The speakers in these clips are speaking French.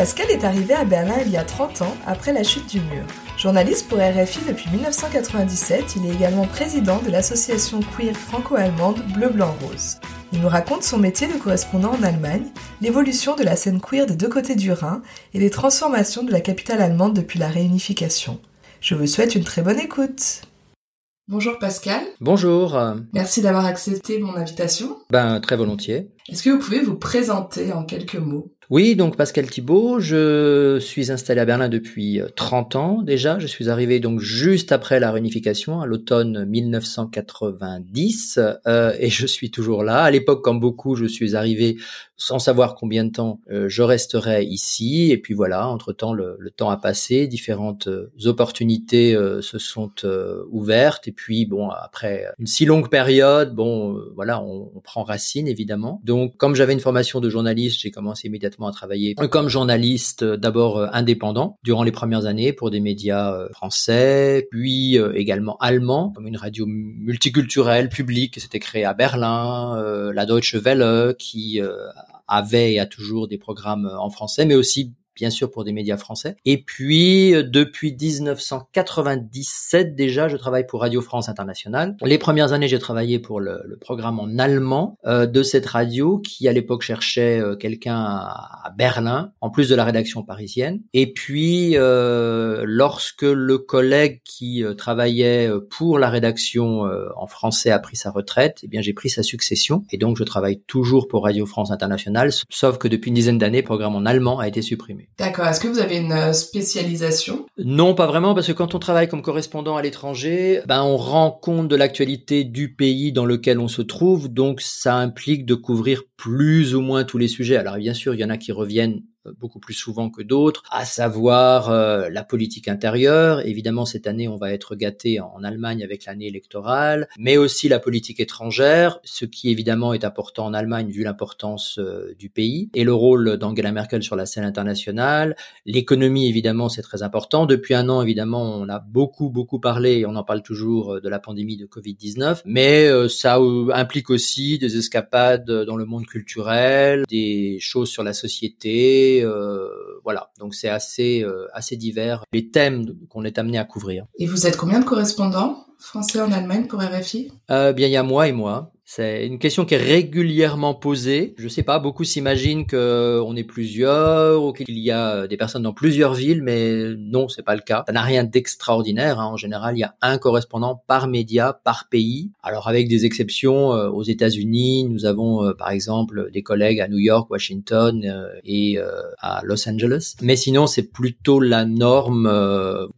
Pascal est arrivé à Berlin il y a 30 ans, après la chute du mur. Journaliste pour RFI depuis 1997, il est également président de l'association queer franco-allemande Bleu-Blanc-Rose. Il nous raconte son métier de correspondant en Allemagne, l'évolution de la scène queer des deux côtés du Rhin et les transformations de la capitale allemande depuis la réunification. Je vous souhaite une très bonne écoute. Bonjour Pascal. Bonjour. Merci d'avoir accepté mon invitation. Ben, très volontiers. Est-ce que vous pouvez vous présenter en quelques mots? Oui, donc Pascal Thibault, je suis installé à Berlin depuis 30 euh, ans déjà. Je suis arrivé donc juste après la réunification, à l'automne 1990, euh, et je suis toujours là. À l'époque, comme beaucoup, je suis arrivé sans savoir combien de temps euh, je resterai ici. Et puis voilà, entre-temps, le, temps a passé, différentes euh, opportunités se sont ouvertes. Et puis bon, après une si longue période, bon, voilà, on, on prend racine évidemment. Donc, comme j'avais une formation de journaliste, j'ai commencé immédiatement à travailler comme journaliste euh, d'abord euh, indépendant durant les premières années pour des médias euh, français, puis également allemands, comme une radio multiculturelle publique qui s'était créée à Berlin, la Deutsche Welle qui avait et a toujours des programmes en français, mais aussi bien sûr pour des médias français. Et puis euh, depuis 1997 déjà, je travaille pour Radio France Internationale. Les premières années, j'ai travaillé pour le, le programme en allemand euh, de cette radio qui à l'époque cherchait euh, quelqu'un à, Berlin, en plus de la rédaction parisienne. Et puis euh, lorsque le collègue qui euh, travaillait pour la rédaction en français a pris sa retraite, eh bien j'ai pris sa succession et donc je travaille toujours pour Radio France Internationale, sauf que depuis une dizaine d'années, le programme en allemand a été supprimé. D'accord. Est-ce que vous avez une euh, spécialisation? Non, pas vraiment, parce que quand on travaille comme correspondant à l'étranger, ben on rend compte de l'actualité du pays dans lequel on se trouve, donc ça implique de couvrir plus ou moins tous les sujets. Alors bien sûr, il y en a qui reviennent beaucoup plus souvent que d'autres, à savoir euh, la politique intérieure. Évidemment, cette année, on va être gâté en Allemagne avec l'année électorale, mais aussi la politique étrangère, ce qui évidemment est important en Allemagne vu l'importance euh, du pays et le rôle d'Angela Merkel sur la scène internationale. L'économie, évidemment, c'est très important. Depuis un an, évidemment, on a beaucoup, beaucoup parlé, et on en parle toujours, de la pandémie de Covid-19, mais ça implique aussi des escapades dans le monde culturel, des choses sur la société, euh, voilà, donc c'est assez euh, assez divers les thèmes qu'on est amené à couvrir. Et vous êtes combien de correspondants français en Allemagne pour RFI euh, Bien, il y a moi et moi. C'est une question qui est régulièrement posée. Je sais pas, beaucoup s'imaginent qu'on est plusieurs ou qu'il y a des personnes dans plusieurs villes, mais non, c'est pas le cas. Ça n'a rien d'extraordinaire. Hein. En général, il y a un correspondant par média, par pays. Alors avec des exceptions, euh, aux États-Unis, nous avons euh, par exemple des collègues à New York, Washington euh, et à Los Angeles. Mais sinon, c'est plutôt la norme.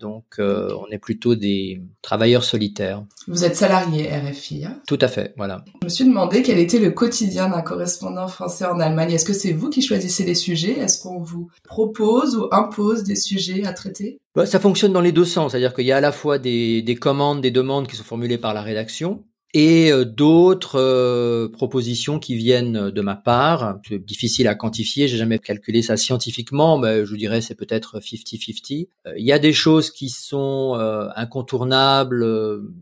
donc, on est plutôt des travailleurs solitaires. Vous êtes salarié RFI. Hein Tout à fait, voilà. Je me suis demandé quel était le quotidien d'un correspondant français en Allemagne. Est-ce que c'est vous qui choisissez les sujets? Est-ce qu'on vous propose ou impose des sujets à traiter? Bah, Ça fonctionne dans les deux sens, c'est-à-dire qu'il y a à la fois des, des commandes, des demandes qui sont formulées par la rédaction, et euh, d'autres euh, propositions qui viennent de ma part. Difficile à quantifier, j'ai jamais calculé ça scientifiquement, mais je vous dirais c'est peut-être 50-50. Euh, il y a des choses qui sont incontournables,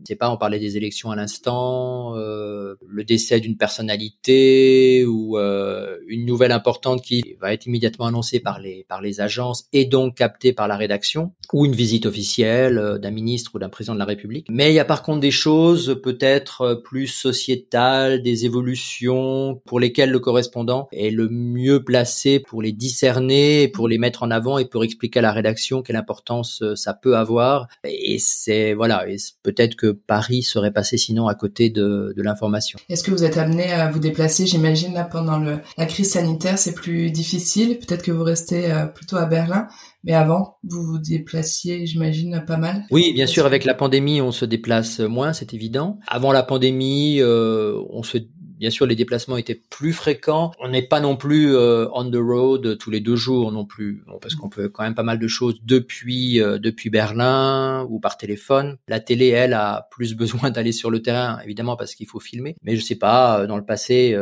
c'est pas on parlait des élections à l'instant, le décès d'une personnalité ou une nouvelle importante qui va être immédiatement annoncée par les par les agences et donc captée par la rédaction ou une visite officielle d'un ministre ou d'un président de la République. Mais il y a par contre des choses peut-être plus sociétales, des évolutions pour lesquelles le correspondant est le mieux placé pour les discerner, pour les mettre en avant et pour expliquer à la rédaction quelle importance euh, ça peut avoir. Et c'est voilà, peut-être que Paris serait passé sinon à côté de, l'information. Est-ce que vous êtes amené à vous déplacer J'imagine là pendant la crise sanitaire, c'est plus difficile. Peut-être que vous restez euh, plutôt à Berlin. Mais avant, vous vous déplaciez, j'imagine, pas mal. Oui, bien sûr, avec la pandémie, on se déplace moins, c'est évident. Avant la pandémie, euh, on se bien sûr, les déplacements étaient plus fréquents. On n'est pas non plus euh, on the road tous les deux jours non plus, parce qu'on peut quand même pas mal de choses depuis euh, depuis Berlin ou par téléphone. La télé, elle, a plus besoin d'aller sur le terrain, évidemment, parce qu'il faut filmer. Mais je sais pas, dans le passé,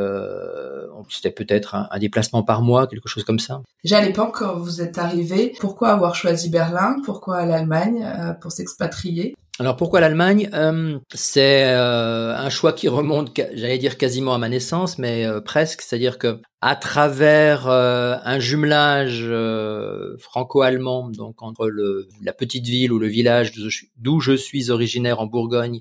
c'était peut-être un, un, déplacement par mois, quelque chose comme ça. Déjà à l'époque, quand vous êtes arrivé, pourquoi avoir choisi Berlin? Pourquoi l'Allemagne pour s'expatrier? Alors pourquoi l'Allemagne? Euh, C'est euh, un choix qui remonte, j'allais dire quasiment à ma naissance, mais euh, presque. C'est-à-dire que à travers un jumelage franco-allemand, donc entre la petite ville ou le village d'où je suis originaire en Bourgogne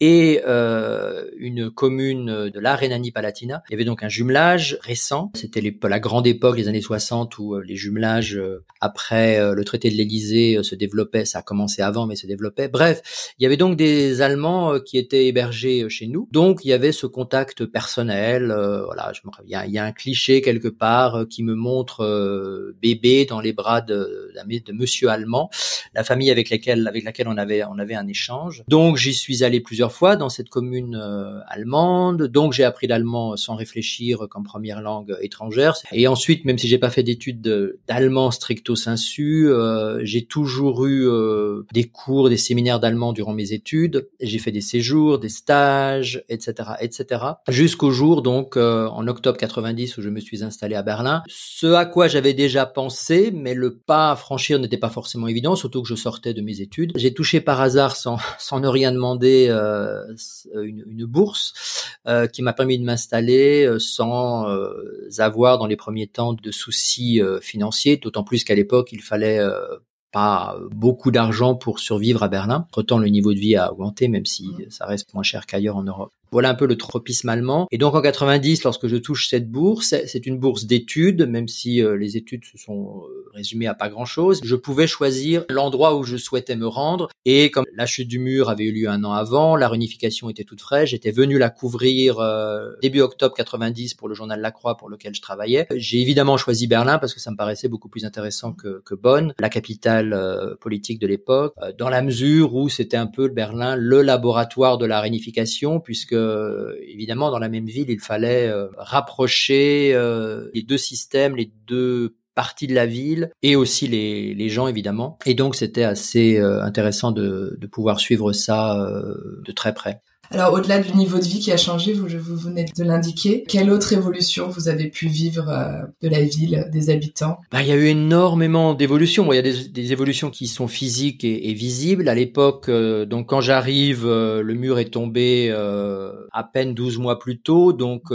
et euh, une commune de la Rhénanie-Palatina. Il y avait donc un jumelage récent. C'était la grande époque, les années 60, où euh, les jumelages, euh, après euh, le traité de l'Élysée, se développaient. Ça a commencé avant, mais se développait. Bref, il y avait donc des Allemands qui étaient hébergés chez nous. Donc, il y avait ce contact personnel. voilà, je me il, y a, il y a un cliché quelque part qui me montre bébé dans les bras de, de, Monsieur allemand, la famille avec laquelle avec laquelle on avait on avait un échange. Donc, j'y suis allé plusieurs fois dans cette commune euh, allemande, donc j'ai appris l'allemand sans réfléchir comme première langue étrangère. Et ensuite, même si j'ai pas fait d'études d'allemand stricto sensu, euh, j'ai toujours eu euh, des cours, des séminaires d'allemand durant mes études. J'ai fait des séjours, des stages, etc., etc. Jusqu'au jour donc en octobre 90 où je me suis installé à Berlin. Ce à quoi j'avais déjà pensé, mais le pas à franchir n'était pas forcément évident, surtout que je sortais de mes études. J'ai touché par hasard sans, ne rien demander une, une, bourse euh, qui m'a permis de m'installer euh, sans avoir dans les premiers temps de soucis financiers, d'autant plus qu'à l'époque il fallait pas beaucoup d'argent pour survivre à Berlin. Entre-temps, le niveau de vie a augmenté, même si ça reste moins cher qu'ailleurs en Europe. Voilà un peu le tropisme allemand. Et donc en 90, lorsque je touche cette bourse, c'est une bourse d'études, même si euh, les études se sont euh, résumées à pas grand-chose. Je pouvais choisir l'endroit où je souhaitais me rendre. Et comme la chute du mur avait eu lieu un an avant, la réunification était toute fraîche, j'étais venu la couvrir euh, début octobre 90 pour le journal La Croix pour lequel je travaillais. J'ai évidemment choisi Berlin parce que ça me paraissait beaucoup plus intéressant que, que Bonn, la capitale politique de l'époque, dans la mesure où c'était un peu Berlin le laboratoire de la réunification, puisque euh, évidemment, dans la même ville, il fallait euh, rapprocher euh, les deux systèmes, les deux parties de la ville et aussi les, les gens évidemment. Et donc c'était assez intéressant de, de, pouvoir suivre ça de très près. Alors, au-delà du niveau de vie qui a changé, vous, vous venez de l'indiquer, quelle autre évolution vous avez pu vivre euh, de la ville, des habitants? Bah, Il y a eu énormément d'évolutions. Il y a des, évolutions qui sont physiques et, et visibles. À l'époque, euh, donc quand j'arrive, euh, le mur est tombé à peine 12 mois plus tôt, donc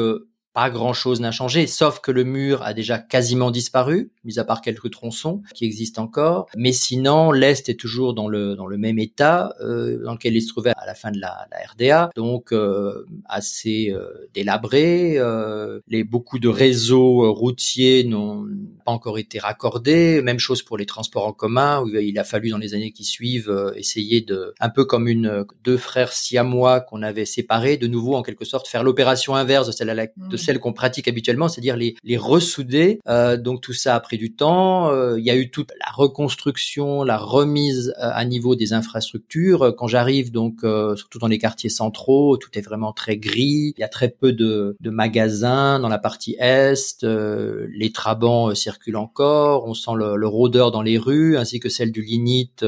pas grand-chose n'a changé, sauf que le mur a déjà quasiment disparu, mis à part quelques tronçons qui existent encore. Mais sinon, l'Est est toujours dans le, dans le même état euh, dans lequel il se trouvait à la fin de la, la RDA, donc euh, assez euh, délabré. Euh, les, beaucoup de réseaux routiers n'ont pas encore été raccordés. Même chose pour les transports en commun, où il a fallu dans les années qui suivent essayer de, un peu comme une deux frères siamois qu'on avait séparés, de nouveau en quelque sorte faire l'opération inverse de celle à la, de celles qu'on pratique habituellement, c'est-à-dire les, les ressouder. Euh, donc tout ça a pris du temps. Euh, il y a eu toute la reconstruction, la remise euh, à niveau des infrastructures. Quand j'arrive donc, surtout dans les quartiers centraux, tout est vraiment très gris. Il y a très peu de, de magasins dans la partie est. les trabants circulent encore. On sent le, le, rôdeur dans les rues, ainsi que celle du lignite,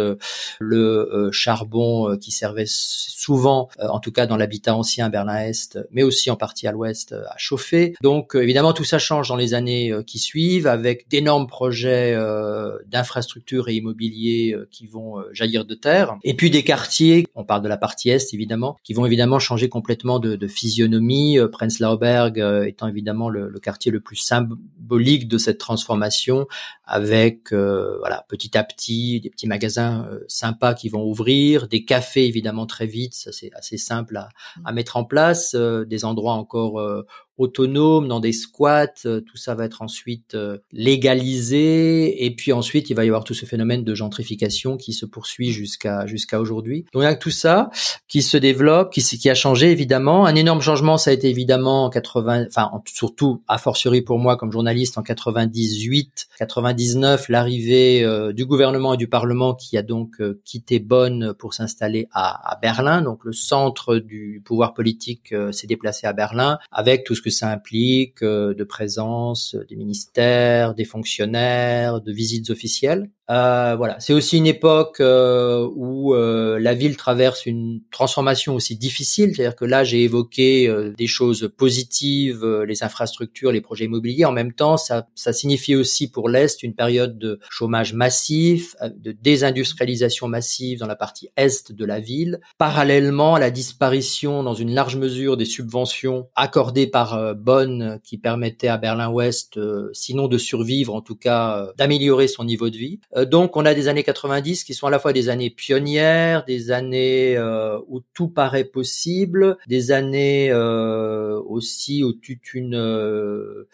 le charbon qui servait souvent, en tout cas dans l'habitat ancien Berlin-Est, mais aussi en partie à l'ouest, à chauffer donc euh, évidemment tout ça change dans les années euh, qui suivent avec d'énormes projets euh, d'infrastructures et immobiliers qui vont jaillir de terre. Et puis des quartiers, on parle de la partie est évidemment, qui vont évidemment changer complètement de, de physionomie. Prenzlauer Berg étant évidemment le, le, quartier le plus symbolique de cette transformation, avec voilà petit à petit des petits magasins sympas qui vont ouvrir, des cafés évidemment très vite, ça c'est assez simple à, à, mettre en place, des endroits encore autonome dans des squats, euh, tout ça va être ensuite euh, légalisé et puis ensuite il va y avoir tout ce phénomène de gentrification qui se poursuit jusqu'à jusqu'à aujourd'hui. Donc il y a tout ça qui se développe, qui, qui a changé évidemment. Un énorme changement ça a été évidemment en 80, enfin surtout a fortiori pour moi comme journaliste en 98, 99, l'arrivée euh, du gouvernement et du Parlement qui a donc quitté Bonn pour s'installer à, à, Berlin. Donc le centre du pouvoir politique s'est déplacé à Berlin avec tout ce que ça implique de présence des ministères, des fonctionnaires, de visites officielles. Euh, voilà, c'est aussi une époque euh, où euh, la ville traverse une transformation aussi difficile, c'est-à-dire que là j'ai évoqué des choses positives, les infrastructures, les projets immobiliers. En même temps, ça, ça signifie aussi pour l'est une période de chômage massif, de désindustrialisation massive dans la partie est de la ville, parallèlement à la disparition dans une large mesure des subventions accordées par Bonn qui permettaient à Berlin-Ouest, sinon de survivre, en tout cas d'améliorer son niveau de vie. Euh, donc on a des années 90 qui sont à la fois des années pionnières, des années euh, où tout paraît possible, des années euh, aussi où toute une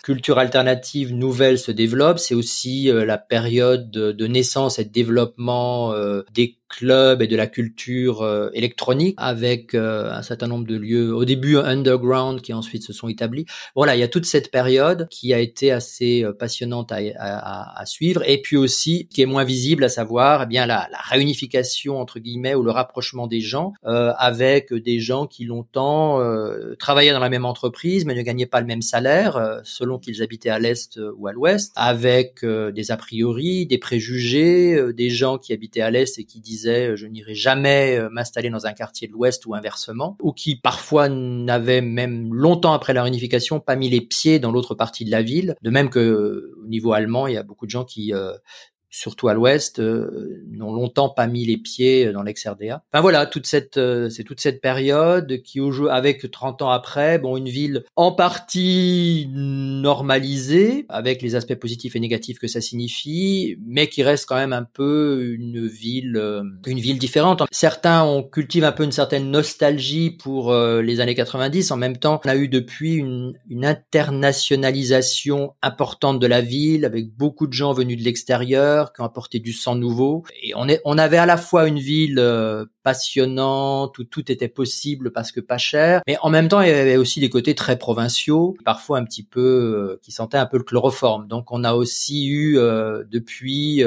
culture alternative nouvelle se développe. C'est aussi la période de, naissance et de développement des club et de la culture euh, électronique avec euh, un certain nombre de lieux au début underground qui ensuite se sont établis. Voilà, il y a toute cette période qui a été assez euh, passionnante à, à, à, suivre et puis aussi qui est moins visible à savoir eh bien la, la, réunification entre guillemets ou le rapprochement des gens avec des gens qui longtemps travaillaient dans la même entreprise mais ne gagnaient pas le même salaire selon qu'ils habitaient à l'est ou à l'ouest avec des a priori, des préjugés, des gens qui habitaient à l'est et qui disaient euh, je n'irai jamais euh, m'installer dans un quartier de l'Ouest ou inversement, ou qui parfois n'avaient même longtemps après la réunification pas mis les pieds dans l'autre partie de la ville. De même que au niveau allemand, il y a beaucoup de gens qui euh, surtout à l'ouest, euh, n'ont longtemps pas mis les pieds dans l'ex-RDA. Enfin voilà, toute cette euh, c'est toute cette période qui avec 30 ans après, bon une ville en partie normalisée avec les aspects positifs et négatifs que ça signifie, mais qui reste quand même un peu une ville euh, une ville différente. Certains ont cultive un peu une certaine nostalgie pour les années 90. En même temps, on a eu depuis une, une internationalisation importante de la ville avec beaucoup de gens venus de l'extérieur qui ont apporté du sang nouveau. Et on, avait à la fois une ville euh, passionnante où tout était possible parce que pas cher, mais en même temps il y avait aussi des côtés très provinciaux, parfois un petit peu euh, qui sentaient un peu le chloroforme. Donc on a aussi eu euh, depuis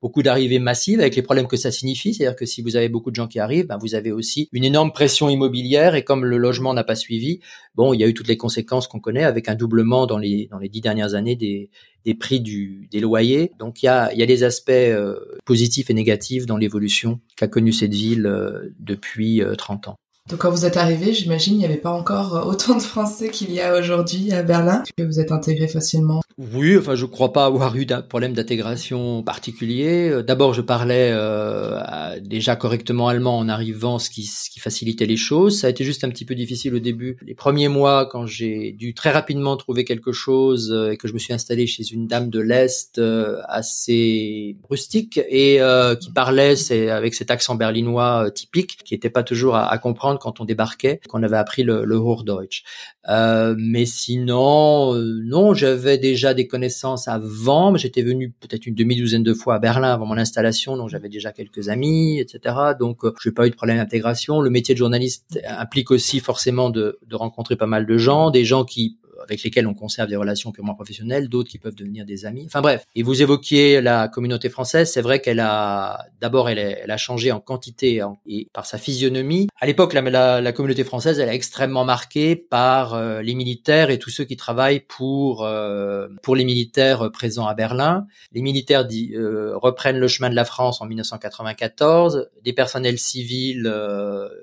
beaucoup d'arrivées massives avec les problèmes que ça signifie, c'est-à-dire que si vous avez beaucoup de gens qui arrivent, ben, vous avez aussi une énorme pression immobilière et comme le logement n'a pas suivi, bon il y a eu toutes les conséquences qu'on connaît avec un doublement dans les dans les dix dernières années des des prix du, des loyers. Donc il y a, il y a des aspects euh, positifs et négatifs dans l'évolution qu'a connue cette ville euh, depuis 30 euh, ans. Donc quand vous êtes arrivé, j'imagine il n'y avait pas encore autant de Français qu'il y a aujourd'hui à Berlin, que vous êtes intégré facilement? Oui, enfin je crois pas avoir eu d'un problème d'intégration particulier. Euh, d'abord je parlais euh, déjà correctement allemand en arrivant, ce qui, facilitait les choses. Ça a été juste un petit peu difficile au début. Les premiers mois, quand j'ai dû très rapidement trouver quelque chose euh, et que je me suis installé chez une dame de l'Est assez rustique et qui parlait avec cet accent berlinois typique, qui n'était pas toujours à, comprendre quand on débarquait, qu'on avait appris le, le Hochdeutsch. mais sinon, non, j'avais déjà des connaissances avant, mais j'étais venu peut-être une demi-douzaine de fois à Berlin avant mon installation, donc j'avais déjà quelques amis, etc. Donc, euh, je n'ai pas eu de problème d'intégration. Le métier de journaliste implique aussi forcément de, de rencontrer pas mal de gens, des gens qui avec lesquels on conserve des relations purement professionnelles, d'autres qui peuvent devenir des amis. Enfin bref. Et vous évoquiez la communauté française. C'est vrai qu'elle a, d'abord, elle, a changé en quantité et par sa physionomie. À l'époque, la, communauté française, elle est extrêmement marquée par euh, les militaires et tous ceux qui travaillent pour euh, pour les militaires présents à Berlin. Les militaires euh, reprennent le chemin de la France en 1994. Des personnels civils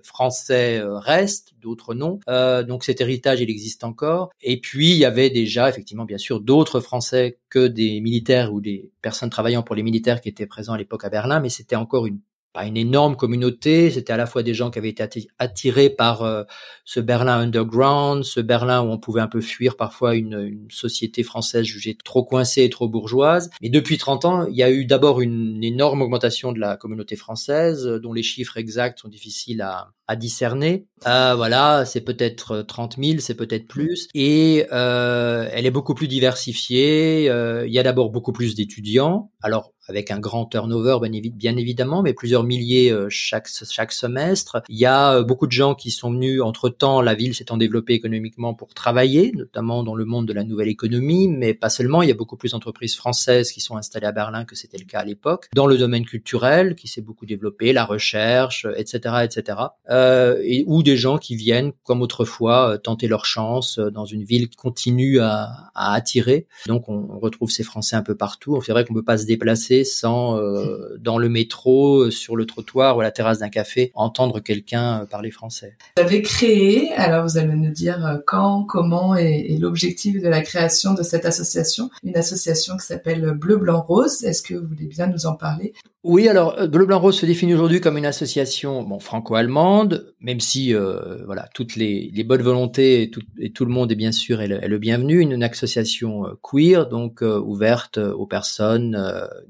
français restent, d'autres non. donc cet héritage, il existe encore. Et puis il y avait déjà effectivement bien sûr d'autres Français que des militaires ou des personnes travaillant pour les militaires qui étaient présents à l'époque à Berlin, mais c'était encore une pas une énorme communauté, c'était à la fois des gens qui avaient été attirés par euh, ce Berlin underground, ce Berlin où on pouvait un peu fuir parfois une, une, société française jugée trop coincée et trop bourgeoise. Mais depuis 30 ans, il y a eu d'abord une énorme augmentation de la communauté française, dont les chiffres exacts sont difficiles à, à discerner. Euh, voilà, c'est peut-être 30 000, c'est peut-être plus. Et euh, elle est beaucoup plus diversifiée. Euh, il y a d'abord beaucoup plus d'étudiants. Alors, avec un grand turnover bien évidemment, mais plusieurs milliers chaque chaque semestre. Il y a beaucoup de gens qui sont venus entre temps. La ville s'étant développée économiquement pour travailler, notamment dans le monde de la nouvelle économie, mais pas seulement. Il y a beaucoup plus d'entreprises françaises qui sont installées à Berlin que c'était le cas à l'époque. Dans le domaine culturel, qui s'est beaucoup développé, la recherche, etc., etc. Euh, et, ou des gens qui viennent, comme autrefois, tenter leur chance dans une ville qui continue à, attirer. Donc on, retrouve ces Français un peu partout. C'est vrai qu'on peut pas se déplacer sans, euh, dans le métro, sur le trottoir ou à la terrasse d'un café, entendre quelqu'un parler français. Vous avez créé, alors vous allez nous dire euh, quand, comment et, l'objectif de la création de cette association, une association qui s'appelle Bleu Blanc Rose. Est-ce que vous voulez bien nous en parler? Oui, alors euh, Bleu Blanc Rose se définit aujourd'hui comme une association bon, franco-allemande, même si euh, voilà toutes les, les, bonnes volontés et tout, et tout, le monde est bien sûr est le, bienvenu. Une, association euh, queer, donc ouverte aux personnes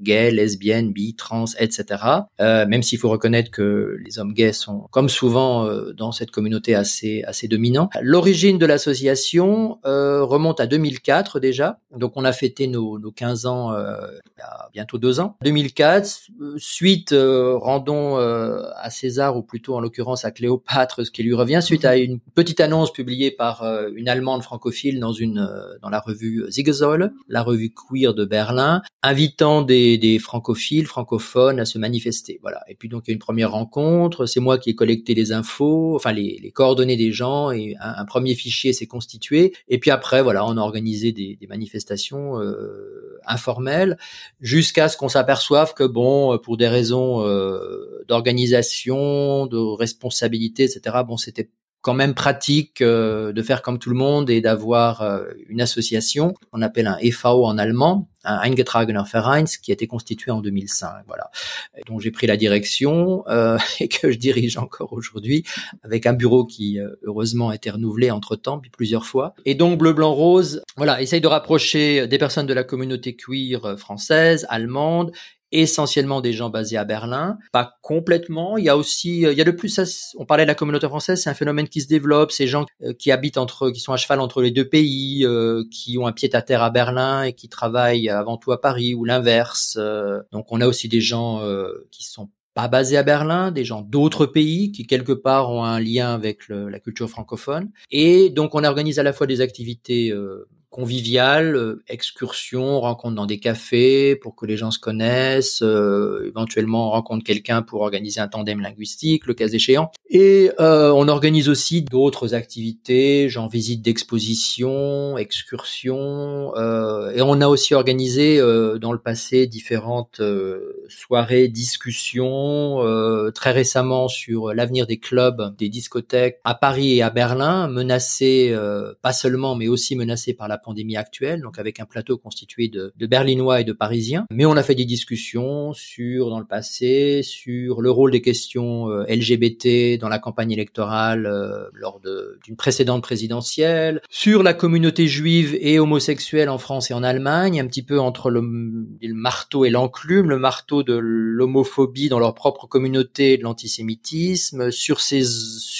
gays, lesbiennes, bi, trans, etc. même s'il faut reconnaître que les hommes gays sont, comme souvent dans cette communauté, assez assez dominants. L'origine de l'association remonte à 2004 déjà, donc on a fêté nos, nos 15 ans il y a bientôt deux ans. 2004 suite, euh, rendons euh, à César, ou plutôt en l'occurrence à Cléopâtre, ce qui lui revient, suite à une petite annonce publiée par euh, une Allemande francophile dans une dans la revue Ziegesäule, la revue queer de Berlin, invitant des, des francophiles, francophones à se manifester. Voilà. Et puis donc il y a une première rencontre, c'est moi qui ai collecté les infos, enfin les, les coordonnées des gens, et un, premier fichier s'est constitué. Et puis après, voilà, on a organisé des, des manifestations informelles, jusqu'à ce qu'on s'aperçoive que bon, euh, pour des raisons euh, d'organisation, de responsabilité, etc. Bon, c'était quand même pratique euh, de faire comme tout le monde et d'avoir une association qu'on appelle un EV en allemand, un Eingetragener Verein, qui a été constitué en 2005, voilà, dont j'ai pris la direction et que je dirige encore aujourd'hui avec un bureau qui heureusement a été renouvelé entre temps puis plusieurs fois. Et donc bleu blanc rose, voilà, essaye de rapprocher des personnes de la communauté queer française, allemande essentiellement des gens basés à Berlin, pas complètement. Il y a aussi, euh, il y a de plus, on parlait de la communauté française, c'est un phénomène qui se développe. Ces gens euh, qui habitent entre, qui sont à cheval entre les deux pays, euh, qui ont un pied à terre à Berlin et qui travaillent avant tout à Paris ou l'inverse. donc on a aussi des gens qui sont pas basés à Berlin, des gens d'autres pays qui quelque part ont un lien avec la culture francophone. Et donc on organise à la fois des activités convivial, euh, excursion, rencontre dans des cafés pour que les gens se connaissent, euh, éventuellement on rencontre quelqu'un pour organiser un tandem linguistique, le cas échéant. Et euh, on organise aussi d'autres activités, genre visite d'exposition, excursion, et on a aussi organisé dans le passé différentes soirées, discussions, très récemment sur l'avenir des clubs, des discothèques à Paris et à Berlin, menacés pas seulement mais aussi menacés par la pandémie actuelle, donc avec un plateau constitué de, Berlinois et de Parisiens. Mais on a fait des discussions sur, dans le passé, sur le rôle des questions euh, LGBT dans la campagne électorale euh, lors d'une précédente présidentielle, sur la communauté juive et homosexuelle en France et en Allemagne, un petit peu entre le, le marteau et l'enclume, le marteau de l'homophobie dans leur propre communauté, de l'antisémitisme, sur ces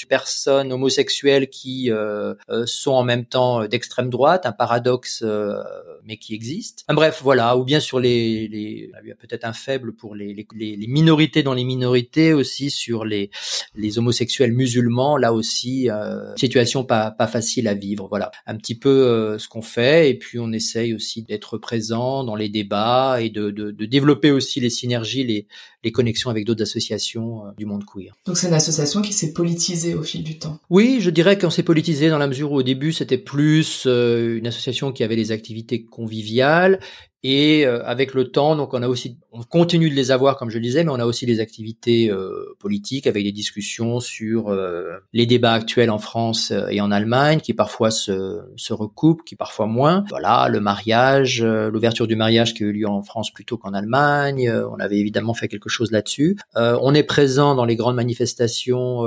personnes homosexuelles qui euh, sont en même temps d'extrême droite, un paradoxe, euh, mais qui existe. bref, voilà. Ou bien sur les, les il y a peut-être un faible pour les, minorités dans les minorités aussi sur les, les homosexuels musulmans. Là aussi, euh, situation pas, pas facile à vivre. Voilà, un petit peu euh, ce qu'on fait. Et puis on essaye aussi d'être présent dans les débats et de, de, de développer aussi les synergies, les, les connexions avec d'autres associations euh, du monde queer. Donc c'est une association qui s'est politisée au fil du temps. Oui, je dirais qu'on s'est politisé dans la mesure où au début c'était plus euh, une association qui avait des activités conviviales et euh, avec le temps, donc on a aussi, on continue de les avoir comme je le disais, mais on a aussi des activités euh, politiques avec des discussions sur euh, les débats actuels en France et en Allemagne, qui parfois se, se recoupent, qui parfois moins. Voilà, le mariage, l'ouverture du mariage qui a eu lieu en France plutôt qu'en Allemagne. on avait évidemment fait quelque chose là-dessus. on est présent dans les grandes manifestations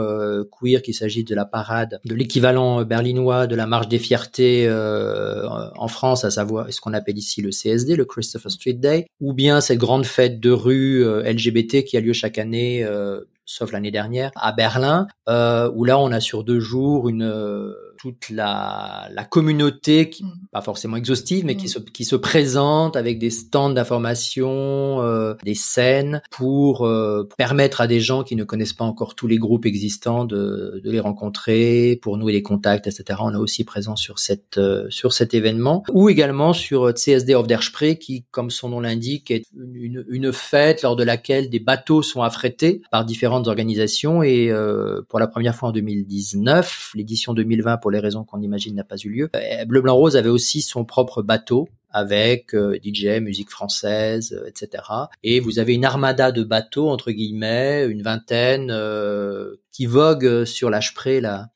queer, qu'il s'agisse de la parade, de l'équivalent berlinois de la marche des fiertés en France, à savoir ce qu'on appelle ici le CSD, Christopher Street Day, ou bien cette grande fête de rue euh, LGBT qui a lieu chaque année, euh, sauf l'année dernière, à Berlin, euh, où là on a sur deux jours une toute la, la communauté, qui, mm. pas forcément exhaustive, mais qui, mm. se, qui se présente avec des stands d'information, euh, des scènes pour euh, permettre à des gens qui ne connaissent pas encore tous les groupes existants de, de les rencontrer, pour nouer les contacts, etc. On est aussi présent sur cette euh, sur cet événement, ou également sur CSD of der Spree, qui, comme son nom l'indique, est une, une fête lors de laquelle des bateaux sont affrétés par différentes organisations et pour la première fois en 2019, l'édition 2020 pour les raisons qu'on imagine n'a pas eu lieu. Euh, Bleu Blanc Rose avait aussi son propre bateau avec euh, DJ, musique française, euh, etc. Et vous avez une armada de bateaux entre guillemets, une vingtaine, qui voguent sur la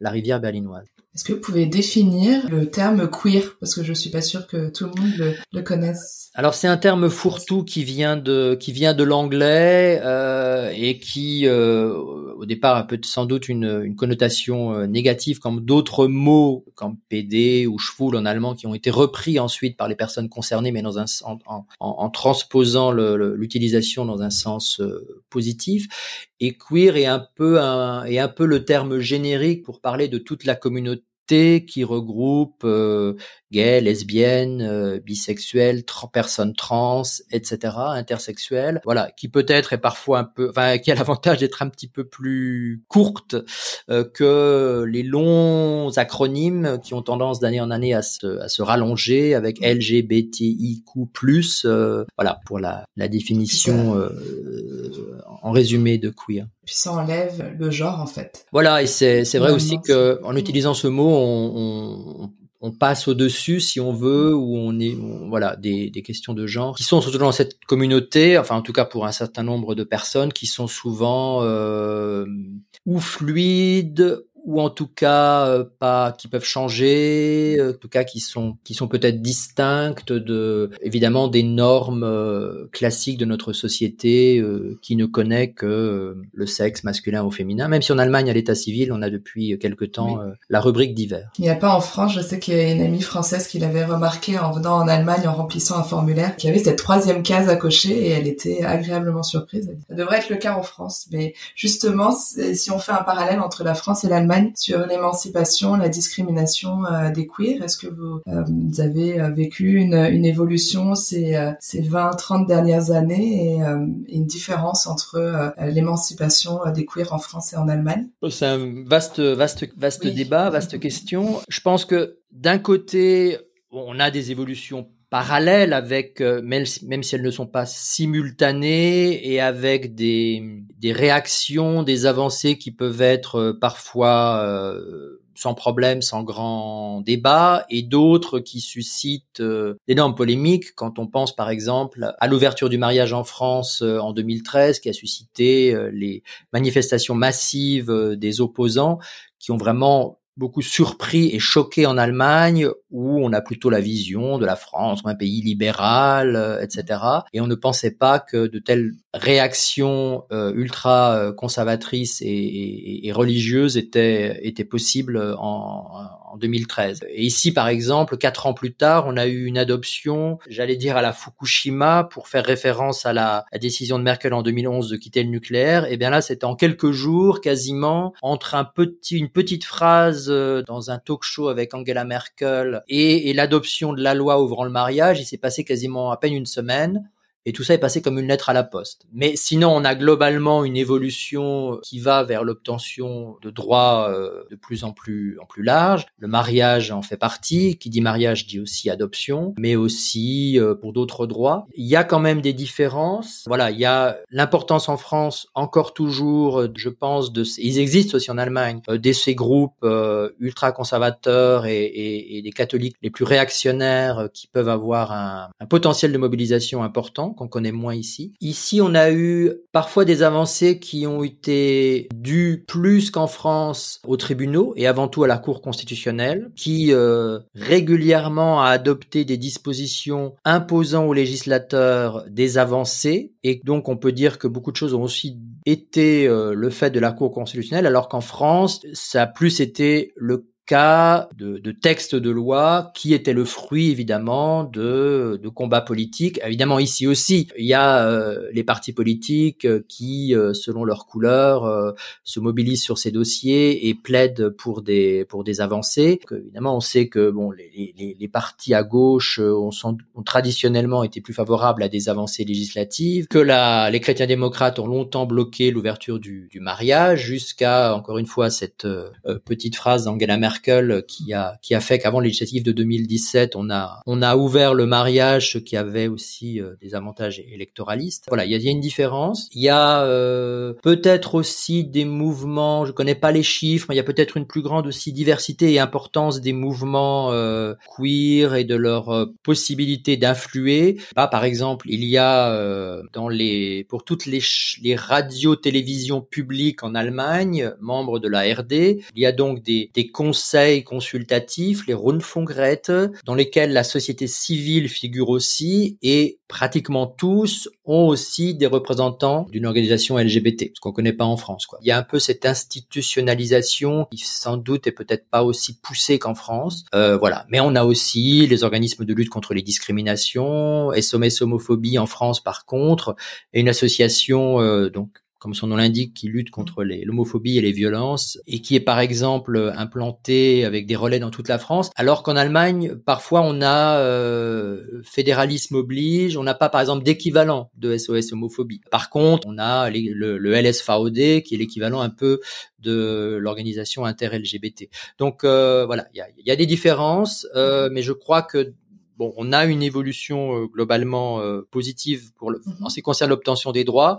la rivière berlinoise. Est-ce que vous pouvez définir le terme queer? Parce que je suis pas sûre que tout le monde le, connaisse. Alors c'est un terme fourre-tout qui vient de qui vient de l'anglais euh, et qui euh, au départ a peut sans doute une, connotation euh, négative comme d'autres mots comme PD ou Schwul en allemand qui ont été repris ensuite par les personnes concernées mais dans un en, transposant l'utilisation dans un sens positif et queer est un peu un, est un peu le terme générique pour parler de toute la communauté qui regroupe euh, gays, lesbiennes, euh, bisexuelles, personnes trans, etc., intersexuelles, voilà, qui peut-être est parfois un peu, enfin, qui a l'avantage d'être un petit peu plus courte euh, que les longs acronymes qui ont tendance d'année en année à se, à se rallonger avec LGBTIQ+, euh, voilà, pour la, la définition en résumé de queer. Puis ça enlève le genre en fait. Voilà, et c'est c'est vrai aussi que en utilisant ce mot, on, on, on passe au-dessus si on veut ou on est voilà des, des questions de genre qui sont surtout dans cette communauté enfin en tout cas pour un certain nombre de personnes qui sont souvent euh, ou fluides ou en tout cas euh, pas qui peuvent changer, euh, en tout cas qui sont qui sont peut-être distinctes de évidemment des normes euh, classiques de notre société qui ne connaît que le sexe masculin ou féminin. Même si en Allemagne à l'état civil on a depuis quelque temps la rubrique divers. Il n'y a pas en France, je sais qu'il y a une amie française qui l'avait remarqué en venant en Allemagne en remplissant un formulaire qui avait cette troisième case à cocher et elle était agréablement surprise. Ça devrait être le cas en France, mais justement si on fait un parallèle entre la France et l'Allemagne sur l'émancipation, la discrimination euh, des queers. Est-ce que vous, euh, avez euh, vécu une, une évolution ces, ces 20-30 dernières années et, une différence entre l'émancipation des queers en France et en Allemagne? C'est un vaste, vaste, vaste débat, vaste question. Je pense que d'un côté, on a des évolutions parallèles avec, euh, même, si elles ne sont pas simultanées, et avec des, des réactions, des avancées qui peuvent être euh, parfois euh, sans problème, sans grand débat, et d'autres qui suscitent d'énormes polémiques. Quand on pense par exemple à l'ouverture du mariage en France en 2013, qui a suscité les manifestations massives des opposants, qui ont vraiment beaucoup surpris et choqué en Allemagne, où on a plutôt la vision de la France comme un pays libéral, euh, etc. Et on ne pensait pas que de telles réactions euh, ultra euh, conservatrices et, et, religieuses étaient, étaient possibles en, en 2013. Et ici, par exemple, quatre ans plus tard, on a eu une adoption, j'allais dire à la Fukushima, pour faire référence à la, décision de Merkel en 2011 de quitter le nucléaire. Et bien là, c'était en quelques jours, quasiment, entre un petit, une petite phrase euh, dans un talk show avec Angela Merkel et, et l'adoption de la loi ouvrant le mariage, il s'est passé quasiment à peine une semaine. Et tout ça est passé comme une lettre à la poste. Mais sinon, on a globalement une évolution qui va vers l'obtention de droits euh, de plus en plus en plus large. Le mariage en fait partie. Qui dit mariage dit aussi adoption, mais aussi euh, pour d'autres droits. Il y a quand même des différences. Voilà, il y a l'importance en France encore toujours, je pense, de ils existent aussi en Allemagne, euh, de ces groupes ultra conservateurs et, et, et, des catholiques les plus réactionnaires qui peuvent avoir un, un potentiel de mobilisation important qu'on connaît moins ici. Ici, on a eu parfois des avancées qui ont été dues plus qu'en France aux tribunaux et avant tout à la Cour constitutionnelle, qui euh, régulièrement a adopté des dispositions imposant aux législateurs des avancées et donc on peut dire que beaucoup de choses ont aussi été euh, le fait de la Cour constitutionnelle alors qu'en France, ça a plus été le de, de textes de loi qui étaient le fruit évidemment de, de combats politiques. Évidemment ici aussi, il y a euh, les partis politiques qui, euh, selon leur couleur, euh, se mobilisent sur ces dossiers et plaident pour des pour des avancées. évidemment, on sait que bon les, les, les partis à gauche ont, sont, ont traditionnellement été plus favorables à des avancées législatives, que la, les chrétiens démocrates ont longtemps bloqué l'ouverture du, du mariage jusqu'à encore une fois cette petite phrase d'Angela Merkel qui a qui a fait qu'avant législatives de 2017, on a on a ouvert le mariage, ce qui avait aussi euh, des avantages électoralistes. Voilà, il y a, y a, une différence. Il y a euh, peut-être aussi des mouvements. Je connais pas les chiffres, mais il y a peut-être une plus grande aussi diversité et importance des mouvements euh, queer et de leur euh, possibilité d'influer. Bah, par exemple, il y a euh, dans les pour toutes les les radios télévisions publiques en Allemagne, membres de la RD, il y a donc des, des conseils consultatifs, les Rundfunkräte, dans lesquels la société civile figure aussi et pratiquement tous ont aussi des représentants d'une organisation LGBT, ce qu'on connaît pas en France. Quoi. Il y a un peu cette institutionnalisation qui sans doute est peut-être pas aussi poussée qu'en France. Euh, voilà, mais on a aussi les organismes de lutte contre les discriminations, SOS homophobie en France par contre, et une association euh, donc comme son nom l'indique, qui lutte contre l'homophobie et les violences, et qui est par exemple implanté avec des relais dans toute la France, alors qu'en Allemagne, parfois on a euh, fédéralisme oblige, on n'a pas par exemple d'équivalent de SOS homophobie. Par contre, on a le, le, LSVOD, qui est l'équivalent un peu de l'organisation inter-LGBT. Donc euh, voilà, il y a, y a, des différences, euh, mais je crois que bon, on a une évolution euh, globalement euh, positive pour le, mm-hmm. en ce qui concerne l'obtention des droits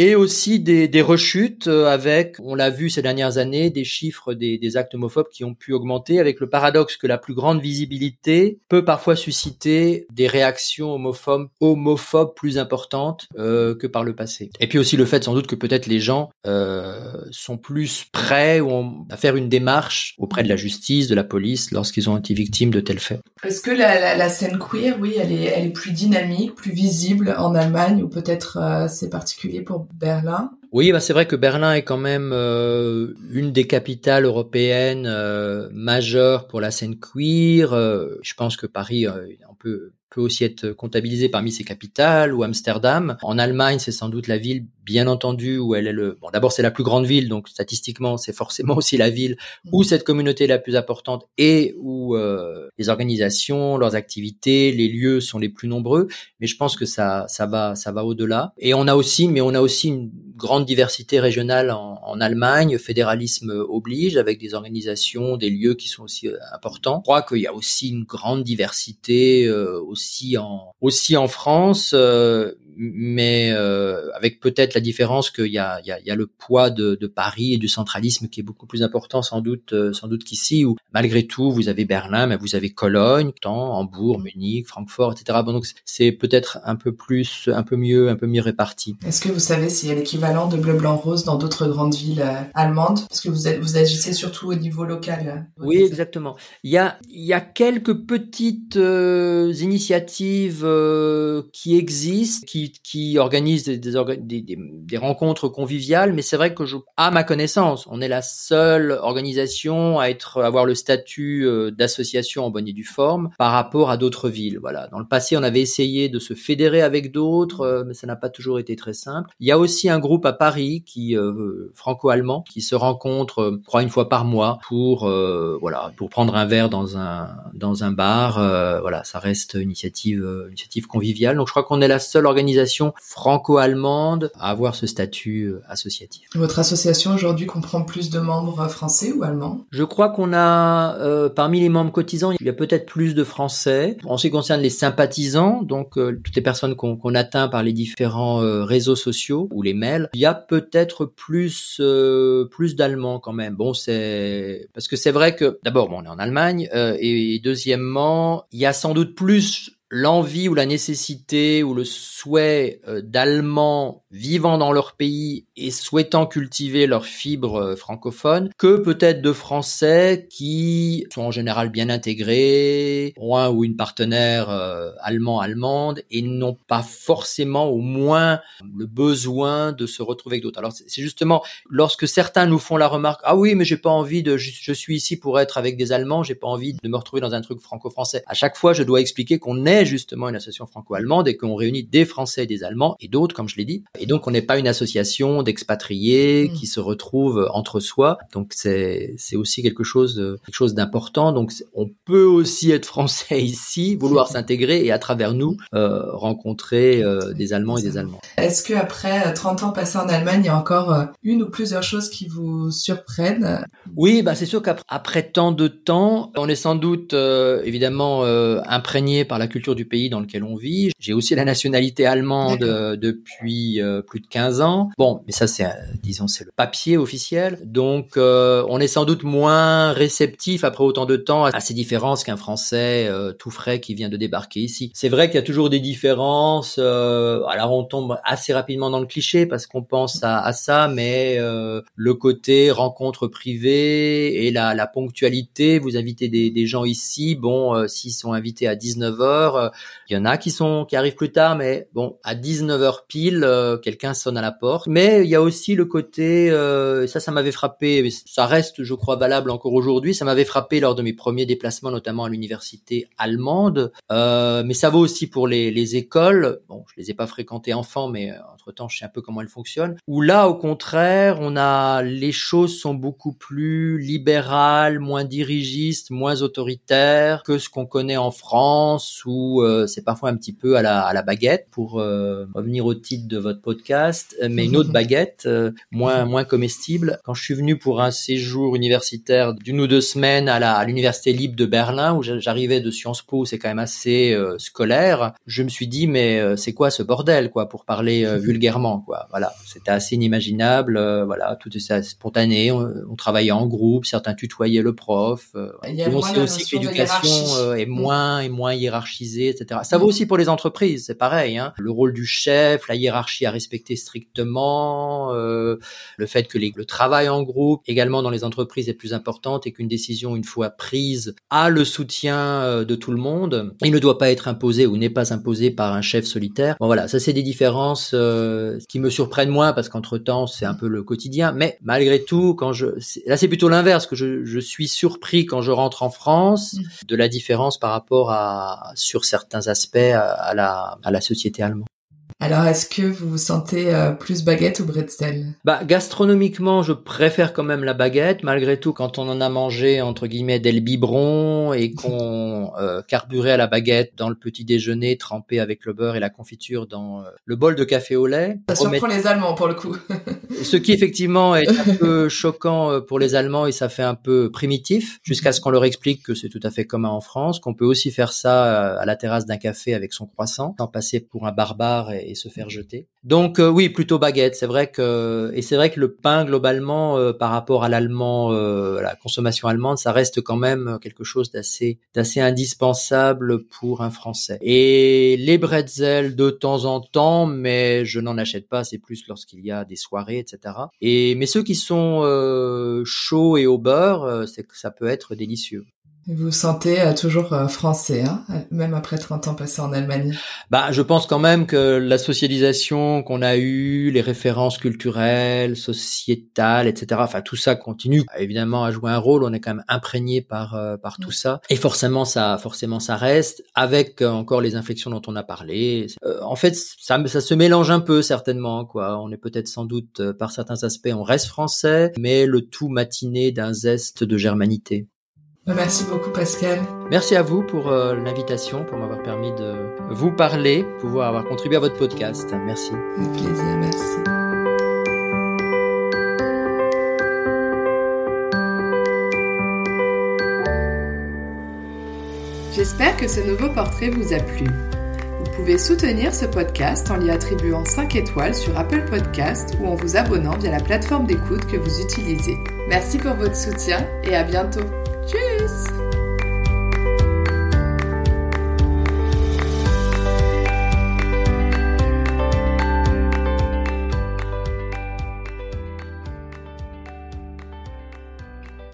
et aussi des, des rechutes euh, avec, on l'a vu ces dernières années, des chiffres des, des, actes homophobes qui ont pu augmenter, avec le paradoxe que la plus grande visibilité peut parfois susciter des réactions homophobes, plus importantes euh, que par le passé. Et puis aussi le fait sans doute que peut-être les gens euh, sont plus prêts à faire une démarche auprès de la justice, de la police, lorsqu'ils ont été victimes de tels faits. Est-ce que la, la, la, scène queer, oui, elle est, elle est plus dynamique, plus visible en Allemagne, ou peut-être euh, c'est particulier pour Berlin. Oui, bah c'est vrai que Berlin est quand même euh, une des capitales européennes euh, majeures pour la scène queer. Euh, je pense que Paris, on peut peut aussi être comptabilisé parmi ces capitales ou Amsterdam. En Allemagne, c'est sans doute la ville, bien entendu, où elle est le. Bon, d'abord, c'est la plus grande ville, donc statistiquement, c'est forcément aussi la ville où cette communauté est la plus importante et où euh, les organisations, leurs activités, les lieux sont les plus nombreux. Mais je pense que ça, ça va, ça va au-delà. Et on a aussi, mais on a aussi une grande diversité régionale en, en Allemagne. Fédéralisme oblige, avec des organisations, des lieux qui sont aussi euh, importants. Je crois qu'il y a aussi une grande diversité euh, aussi en France, euh, mais euh, avec peut-être la différence qu'il y a, il y, a, il y a le poids de, de, Paris et du centralisme qui est beaucoup plus important sans doute euh, sans doute qu'ici où malgré tout vous avez Berlin, mais vous avez Cologne, tant, Hambourg, Munich, Francfort, etc. Bon, donc c'est peut-être un peu plus, un peu mieux, un peu mieux réparti. Est-ce que vous savez s'il y a l'équivalent de bleu, blanc, rose dans d'autres grandes villes allemandes? Parce que vous vous agissez surtout au niveau local. Oui, exactement. Il y a il y a quelques petites euh, initiatives initiatives euh, qui existent, qui, qui organisent des, rencontres conviviales, mais c'est vrai que à ma connaissance, on est la seule organisation à être avoir le statut euh, d'association en bonne et due forme par rapport à d'autres villes. Voilà. Dans le passé, on avait essayé de se fédérer avec d'autres, euh, mais ça n'a pas toujours été très simple. Il y a aussi un groupe à Paris qui franco-allemand qui se rencontre, je crois, une fois par mois pour voilà pour prendre un verre dans un dans un bar. voilà, ça reste une initiative, euh, initiative conviviale. Donc je crois qu'on est la seule organisation franco-allemande à avoir ce statut euh, associatif. Votre association aujourd'hui comprend plus de membres français ou allemands? Je crois qu'on a euh, parmi les membres cotisants, il y a peut-être plus de Français. En ce qui concerne les sympathisants, donc toutes les personnes qu'on atteint par les différents réseaux sociaux ou les mails, il y a peut-être plus plus d'Allemands quand même. Bon, c'est parce que c'est vrai que d'abord bon, on est en Allemagne et deuxièmement, il y a sans doute plus l'envie ou la nécessité ou le souhait euh, d'Allemands vivant dans leur pays et souhaitant cultiver leur fibre euh, francophone que peut-être de Français qui sont en général bien intégrés, ont un ou une partenaire euh, allemand-allemande et n'ont pas forcément au moins le besoin de se retrouver avec d'autres. Alors c'est justement lorsque certains nous font la remarque ah oui mais j'ai pas envie de je, suis ici pour être avec des Allemands, j'ai pas envie de me retrouver dans un truc franco-français. À chaque fois je dois expliquer qu'on est justement une association franco-allemande et qu'on réunit des Français et des Allemands et d'autres, comme je l'ai dit. Et donc, on n'est pas une association d'expatriés mmh. qui se retrouvent entre soi. Donc, c'est, aussi quelque chose, quelque chose d'important. Donc, on peut aussi être Français ici, vouloir s'intégrer et à travers nous, euh, rencontrer euh, des Allemands et des Allemands. Est-ce que après 30 ans passés en Allemagne, il y a encore euh, une ou plusieurs choses qui vous surprennent? Oui, bah c'est sûr qu'après tant de temps, on est sans doute évidemment imprégné par la culture du pays dans lequel on vit. J'ai aussi la nationalité allemande euh, depuis euh, plus de 15 ans. Bon, mais ça c'est, euh, disons, c'est le papier officiel. Donc, on est sans doute moins réceptif après autant de temps à ces différences qu'un Français tout frais qui vient de débarquer ici. C'est vrai qu'il y a toujours des différences. alors, on tombe assez rapidement dans le cliché parce qu'on pense à, à, ça, mais le côté rencontre privée et la, la ponctualité, vous invitez des, des gens ici, bon, s'ils sont invités à 19 heures, il y en a qui sont qui arrivent plus tard, mais bon, à 19h pile, euh, quelqu'un sonne à la porte. Mais il y a aussi le côté, euh, ça, ça m'avait frappé, ça reste, je crois, valable encore aujourd'hui. Ça m'avait frappé lors de mes premiers déplacements, notamment à l'université allemande. Euh, mais ça vaut aussi pour les, les écoles. Bon, je les ai pas fréquentées enfant, mais entre temps, je sais un peu comment elles fonctionnent. Où là, au contraire, on a les choses sont beaucoup plus libérales, moins dirigistes, moins autoritaires que ce qu'on connaît en France, où c'est parfois un petit peu à la, à la baguette pour euh, revenir au titre de votre podcast, euh, mais une autre baguette euh, moins moins comestible. Quand je suis venu pour un séjour universitaire d'une ou deux semaines à la à l'université libre de Berlin où j'arrivais de Sciences Po, c'est quand même assez scolaire. Je me suis dit mais c'est quoi ce bordel quoi pour parler vulgairement quoi. Voilà, c'était assez inimaginable. voilà, tout est spontané. On, on, travaillait en groupe, certains tutoyaient le prof. on sait aussi que l'éducation est moins et moins hiérarchisée, etc. Ça vaut aussi pour les entreprises, c'est pareil. Hein. Le rôle du chef, la hiérarchie à respecter strictement, euh, le fait que le travail en groupe, également dans les entreprises, est plus importante et qu'une décision, une fois prise, a le soutien euh, de tout le monde. Il ne doit pas être imposé ou n'est pas imposé par un chef solitaire. Bon voilà, ça c'est des différences euh, qui me surprennent moins parce qu'entre temps c'est un peu le quotidien. Mais malgré tout, quand je là c'est plutôt l'inverse que je, je suis surpris quand je rentre en France mmh. de la différence par rapport à sur certains aspects à, la, à la société allemande. Alors, est-ce que vous vous sentez euh, plus baguette ou bretzel? Bah, gastronomiquement, je préfère quand même la baguette. Malgré tout, quand on en a mangé entre guillemets dès le biberon et qu'on euh, carburait à la baguette dans le petit déjeuner, trempé avec le beurre et la confiture dans euh, le bol de café au lait. Ça surprend les Allemands pour le coup. ce qui effectivement est un peu choquant pour les Allemands et ça fait un peu primitif, jusqu'à ce qu'on leur explique que c'est tout à fait commun en France, qu'on peut aussi faire ça à la terrasse d'un café avec son croissant, sans passer pour un barbare et et se faire jeter. Donc euh, oui, plutôt baguette. C'est vrai que et c'est vrai que le pain globalement euh, par rapport à l'allemand, euh, la consommation allemande, ça reste quand même quelque chose d'assez d'assez indispensable pour un Français. Et les bretzels de temps en temps, mais je n'en achète pas. C'est plus lorsqu'il y a des soirées, etc. Et mais ceux qui sont chauds et au beurre, c'est que ça peut être délicieux. Vous vous sentez euh, toujours euh, français, hein, même après 30 ans passés en Allemagne? Bah, je pense quand même que la socialisation qu'on a eue, les références culturelles, sociétales, etc. Enfin, tout ça continue évidemment à jouer un rôle. On est quand même imprégné par euh, par tout ça, et forcément ça, forcément ça reste. Avec encore les inflexions dont on a parlé. en fait, ça, ça se mélange un peu certainement. Quoi, on est peut-être sans doute par certains aspects, on reste français, mais le tout matiné d'un zeste de germanité. Merci beaucoup Pascal. Merci à vous pour euh, l'invitation, pour m'avoir permis de vous parler, pouvoir avoir contribué à votre podcast. Merci. Un plaisir, merci. J'espère que ce nouveau portrait vous a plu. Vous pouvez soutenir ce podcast en lui attribuant 5 étoiles sur Apple Podcast ou en vous abonnant via la plateforme d'écoute que vous utilisez. Merci pour votre soutien et à bientôt. Tschüss!